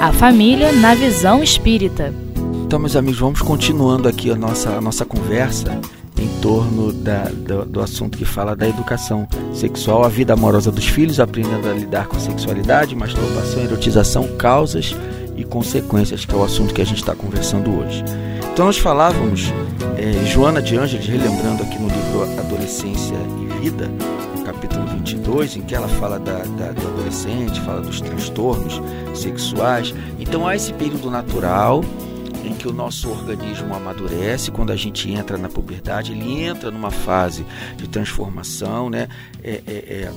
A família na visão espírita. Então, meus amigos, vamos continuando aqui a nossa, a nossa conversa em torno da, do, do, assunto que fala da educação sexual, a vida amorosa dos filhos, aprendendo a lidar com a sexualidade, masturbação, erotização, causas e consequências, que é o assunto que a gente está conversando hoje. Então, nós falávamos, é, Joana de Ângeles, relembrando aqui no livro Adolescência e Vida, capítulo 22, em que ela fala da, da, do adolescente, fala dos transtornos sexuais. Então há esse período natural em que o nosso organismo amadurece, quando a gente entra na puberdade, ele entra numa fase de transformação, né? É, é, é,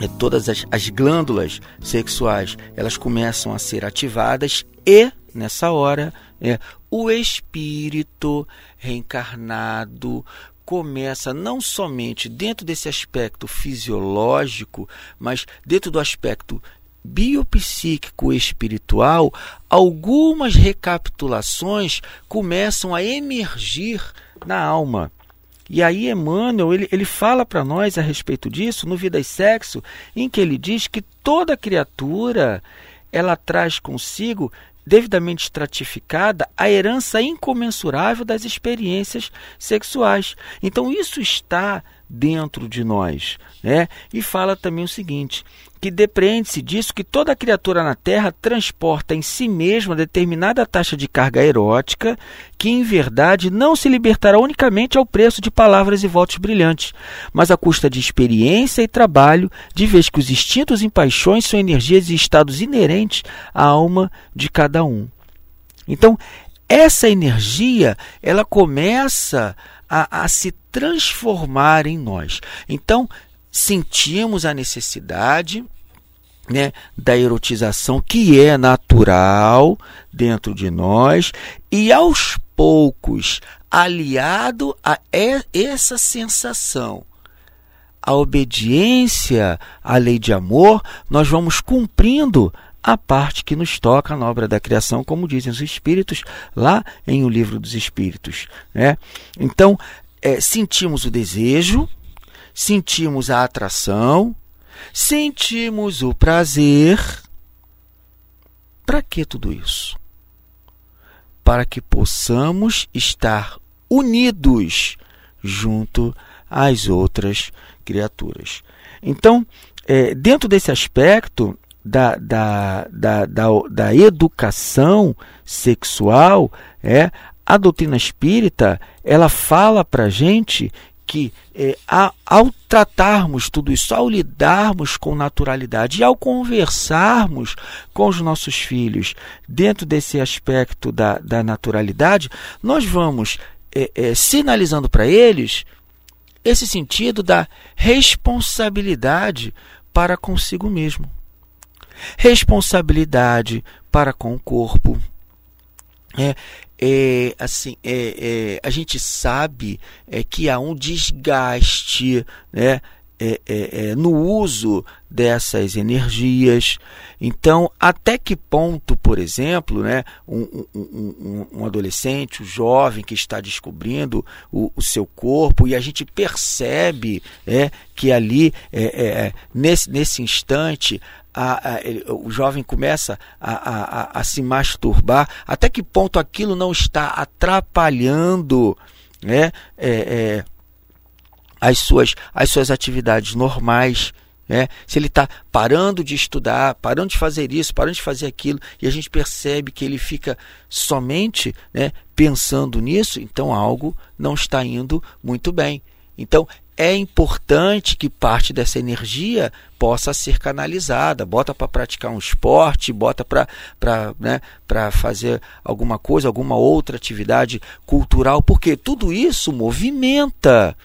é, todas as, as glândulas sexuais elas começam a ser ativadas e nessa hora é, o espírito reencarnado começa não somente dentro desse aspecto fisiológico, mas dentro do aspecto biopsíquico espiritual, algumas recapitulações começam a emergir na alma. E aí Emmanuel, ele, ele fala para nós a respeito disso no Vida e Sexo, em que ele diz que toda criatura ela traz consigo devidamente estratificada a herança incomensurável das experiências sexuais. Então isso está dentro de nós, né? E fala também o seguinte: que depreende-se disso que toda criatura na Terra transporta em si mesma determinada taxa de carga erótica, que em verdade não se libertará unicamente ao preço de palavras e votos brilhantes, mas à custa de experiência e trabalho, de vez que os instintos e paixões são energias e estados inerentes à alma de cada um. Então, essa energia, ela começa a, a se transformar em nós. Então, sentimos a necessidade né, da erotização que é natural dentro de nós e aos poucos, aliado a essa sensação, a obediência à lei de amor, nós vamos cumprindo a parte que nos toca na obra da criação, como dizem os Espíritos lá em O Livro dos Espíritos. Né? Então, é, sentimos o desejo, sentimos a atração, sentimos o prazer. Para que tudo isso? Para que possamos estar unidos junto às outras criaturas. Então, é, dentro desse aspecto da, da, da, da, educação sexual, é, a doutrina espírita ela fala para gente que é, ao tratarmos tudo isso, ao lidarmos com naturalidade e ao conversarmos com os nossos filhos dentro desse aspecto da, da naturalidade, nós vamos é, é, sinalizando para eles esse sentido da responsabilidade para consigo mesmo. Responsabilidade para com o corpo, é, é, assim, é, é, a gente sabe é, que há um desgaste né, é, é, é, no uso dessas energias. Então, até que ponto, por exemplo, né, um, um, um, um adolescente, um jovem que está descobrindo o, o, seu corpo e a gente percebe é, que ali, nesse, nesse instante, a, a, o jovem começa a, a, se masturbar, até que ponto aquilo não está atrapalhando né, é, é, as, suas, as suas atividades normais. Né? Se ele está parando de estudar, parando de fazer isso, parando de fazer aquilo, e a gente percebe que ele fica somente né, pensando nisso, então algo não está indo muito bem. Então é importante que parte dessa energia possa ser canalizada, bota para praticar um esporte, bota para né, fazer alguma coisa, alguma outra atividade cultural, porque tudo isso movimenta,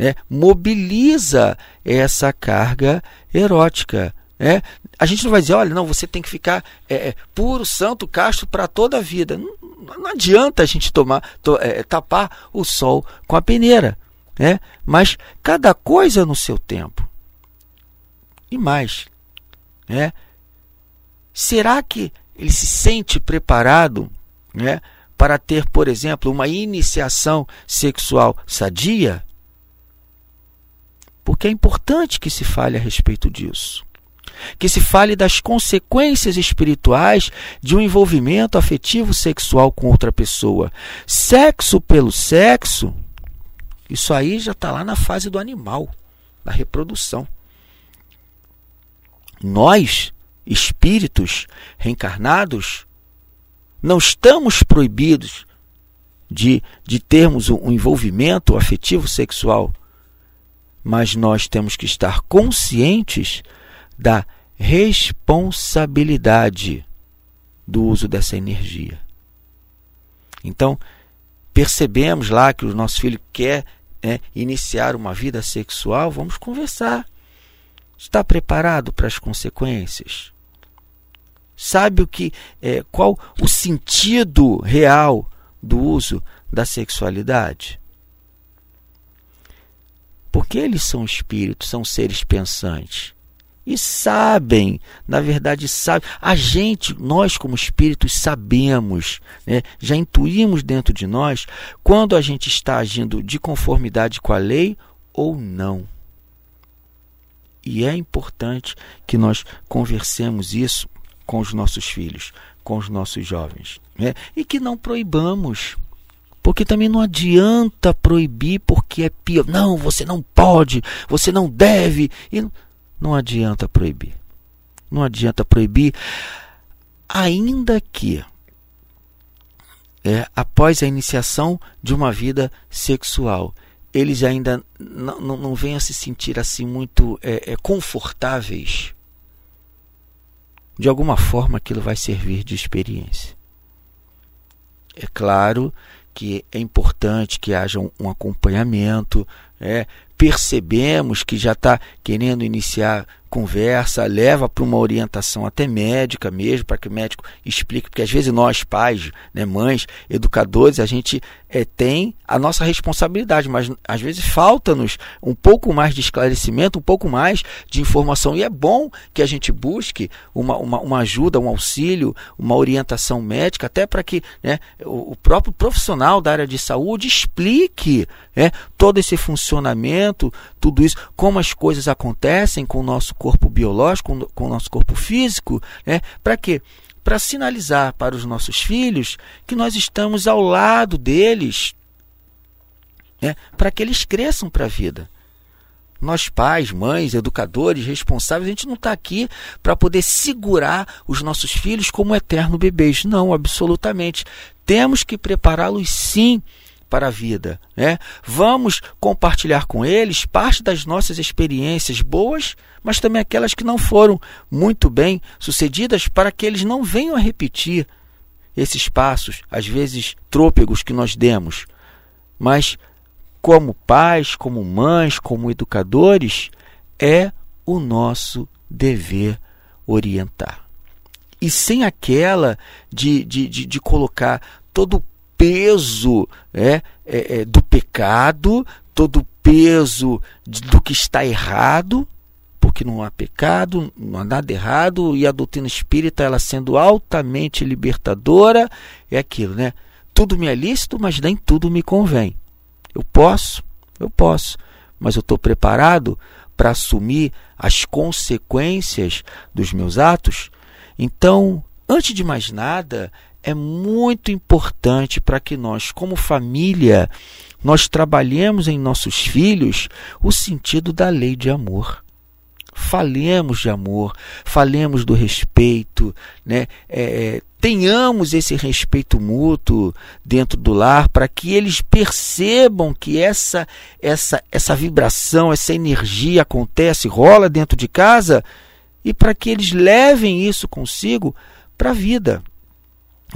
né, mobiliza essa carga erótica. É, a gente não vai dizer, olha, não, você tem que ficar é, é puro, santo, casto para toda a vida. Não, não, adianta a gente tomar, to, é, tapar o sol com a peneira né? mas cada coisa no seu tempo. E mais, né? será que ele se sente preparado né, para ter, por exemplo, uma iniciação sexual sadia? Porque é importante que se fale a respeito disso. que se fale das consequências espirituais de um envolvimento afetivo sexual com outra pessoa. Sexo pelo sexo, isso aí já está lá na fase do animal, da reprodução. Nós, espíritos reencarnados, não estamos proibidos de, de termos um envolvimento afetivo sexual, mas nós temos que estar conscientes da responsabilidade do uso dessa energia. Então, percebemos lá que o nosso filho quer né, iniciar uma vida sexual, vamos conversar. Está preparado para as consequências? Sabe o que é, qual o sentido real do uso da sexualidade? Porque eles são espíritos, são seres pensantes. E sabem, na verdade, sabem. A gente, nós como espíritos, sabemos, né? já intuímos dentro de nós quando a gente está agindo de conformidade com a lei ou não. E é importante que nós conversemos isso com os nossos filhos, com os nossos jovens. Né? E que não proibamos. Porque também não adianta proibir porque é pior. Não, você não pode, você não deve. E não adianta proibir. Não adianta proibir, ainda que é, após a iniciação de uma vida sexual, eles ainda não, venham a se sentir assim muito é, é, confortáveis. De alguma forma aquilo vai servir de experiência. É claro que é importante que haja um, um acompanhamento, é, percebemos que já está querendo iniciar conversa, leva para uma orientação até médica mesmo, para que o médico explique, porque às vezes nós, pais, né, mães, educadores, a gente é, tem a nossa responsabilidade, mas às vezes falta-nos um pouco mais de esclarecimento, um pouco mais de informação. E é bom que a gente busque uma, uma, uma ajuda, um auxílio, uma orientação médica, até para que né, o, o, próprio profissional da área de saúde explique né, todo esse funcionamento, tudo isso, como as coisas acontecem com o nosso corpo biológico, com o nosso corpo físico, né? Para quê? Para sinalizar para os nossos filhos que nós estamos ao lado deles, né? Para que eles cresçam para a vida. Nós, pais, mães, educadores, responsáveis, a gente não está aqui para poder segurar os nossos filhos como eterno bebês. Não, absolutamente. Temos que prepará-los sim para a vida. Né? Vamos compartilhar com eles parte das nossas experiências boas, mas também aquelas que não foram muito bem sucedidas, para que eles não venham a repetir esses passos, às vezes trôpegos que nós demos. Mas, como pais, como mães, como educadores, é o nosso dever orientar. E sem aquela de, de, de, de colocar todo o peso é, é, é, do pecado, todo o peso do que está errado, porque não há pecado, não há nada errado, e a doutrina espírita, ela sendo altamente libertadora, é aquilo, né? Tudo me é lícito, mas nem tudo me convém. Eu posso, eu posso, mas eu estou preparado para assumir as consequências dos meus atos. Então, antes de mais nada, é muito importante para que nós, como família, nós trabalhemos em nossos filhos o sentido da lei de amor. Falemos de amor, falemos do respeito, né? É, é tenhamos esse respeito mútuo dentro do lar para que eles percebam que essa essa essa vibração, essa energia acontece, rola dentro de casa e para que eles levem isso consigo para a vida.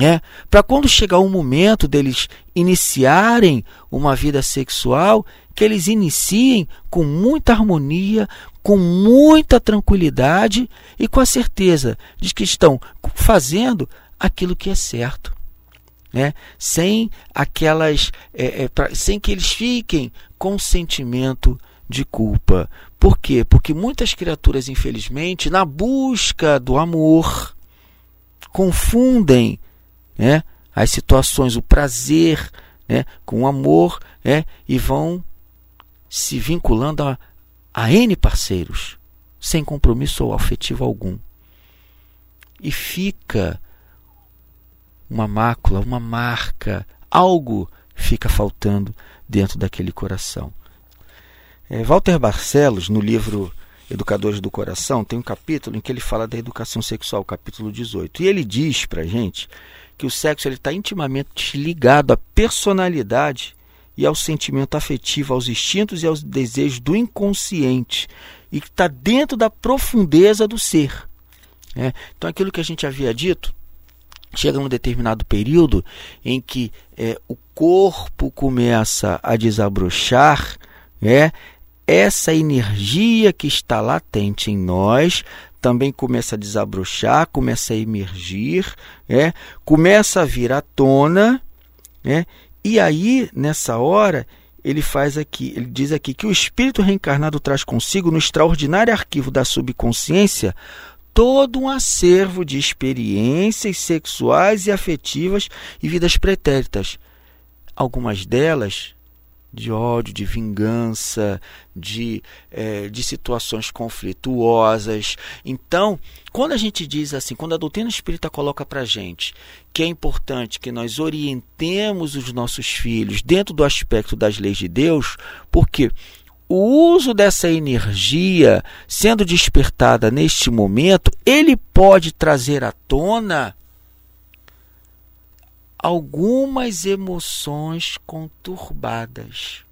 É, para quando chegar o momento deles iniciarem uma vida sexual, que eles iniciem com muita harmonia, com muita tranquilidade e com a certeza de que estão fazendo aquilo que é certo. Né? Sem aquelas. É, é, pra, sem que eles fiquem com sentimento de culpa. Por quê? Porque muitas criaturas, infelizmente, na busca do amor, confundem né, as situações, o prazer né, com o amor né, e vão se vinculando a, a N parceiros. sem compromisso afetivo algum. E fica uma mácula, uma marca, algo fica faltando dentro daquele coração. É, Walter Barcelos, no livro Educadores do Coração, tem um capítulo em que ele fala da educação sexual, capítulo 18. E ele diz para gente que o sexo está intimamente ligado à personalidade e ao sentimento afetivo, aos instintos e aos desejos do inconsciente, e que está dentro da profundeza do ser. É, então, aquilo que a gente havia dito, chega num determinado período em que é, o corpo começa a desabrochar, é, essa energia que está latente em nós também começa a desabrochar, começa a emergir, é, começa a vir à tona, é, e aí nessa hora ele faz aqui, ele diz aqui que o espírito reencarnado traz consigo no extraordinário arquivo da subconsciência todo um acervo de experiências sexuais e afetivas e vidas pretéritas. Algumas delas de ódio, de vingança, de, é, de situações conflituosas. Então, quando a gente diz assim, quando a doutrina espírita coloca para gente que é importante que nós orientemos os nossos filhos dentro do aspecto das leis de Deus, porque o uso dessa energia sendo despertada neste momento, ele pode trazer à tona algumas emoções conturbadas.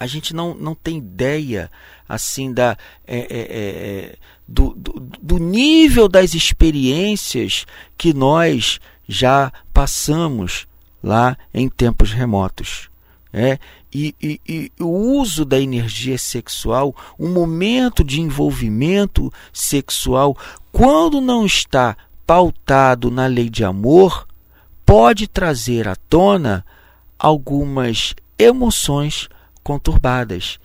A gente não, não tem ideia assim da é, é, é, é do, do, do nível das experiências que nós já passamos lá em tempos remotos. É, e, e, e, o uso da energia sexual, um momento de envolvimento sexual, quando não está pautado na lei de amor, pode trazer à tona algumas emoções conturbadas.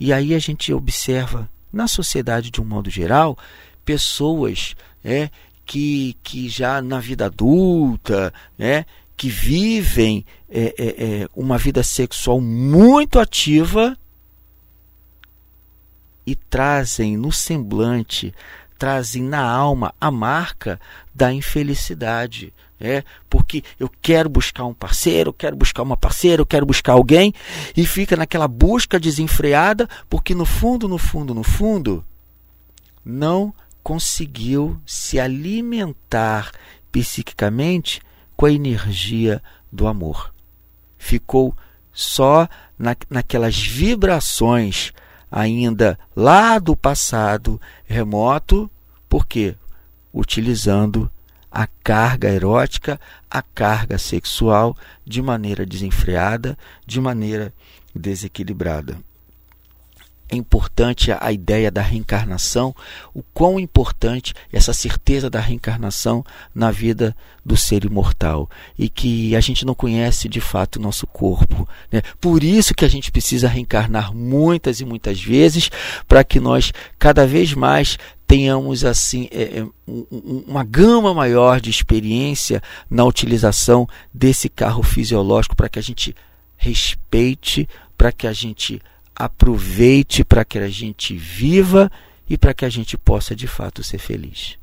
E aí a gente observa na sociedade de um modo geral pessoas é, que, que já na vida adulta, é, que vivem é, é, é, uma vida sexual muito ativa e trazem no semblante, trazem na alma a marca da infelicidade. É, porque eu quero buscar um parceiro, quero buscar uma parceira, eu quero buscar alguém e fica naquela busca desenfreada, porque no fundo, no fundo, no fundo, não conseguiu se alimentar psiquicamente com a energia do amor. Ficou só na, naquelas vibrações ainda lá do passado remoto, porque utilizando a carga erótica, a carga sexual de maneira desenfreada, de maneira desequilibrada é importante a ideia da reencarnação, o quão importante essa certeza da reencarnação na vida do ser imortal e que a gente não conhece de fato o nosso corpo. Né? Por isso que a gente precisa reencarnar muitas e muitas vezes para que nós cada vez mais tenhamos assim é, é uma gama maior de experiência na utilização desse carro fisiológico para que a gente respeite, para que a gente aproveite para que a gente viva e para que a gente possa de fato ser feliz.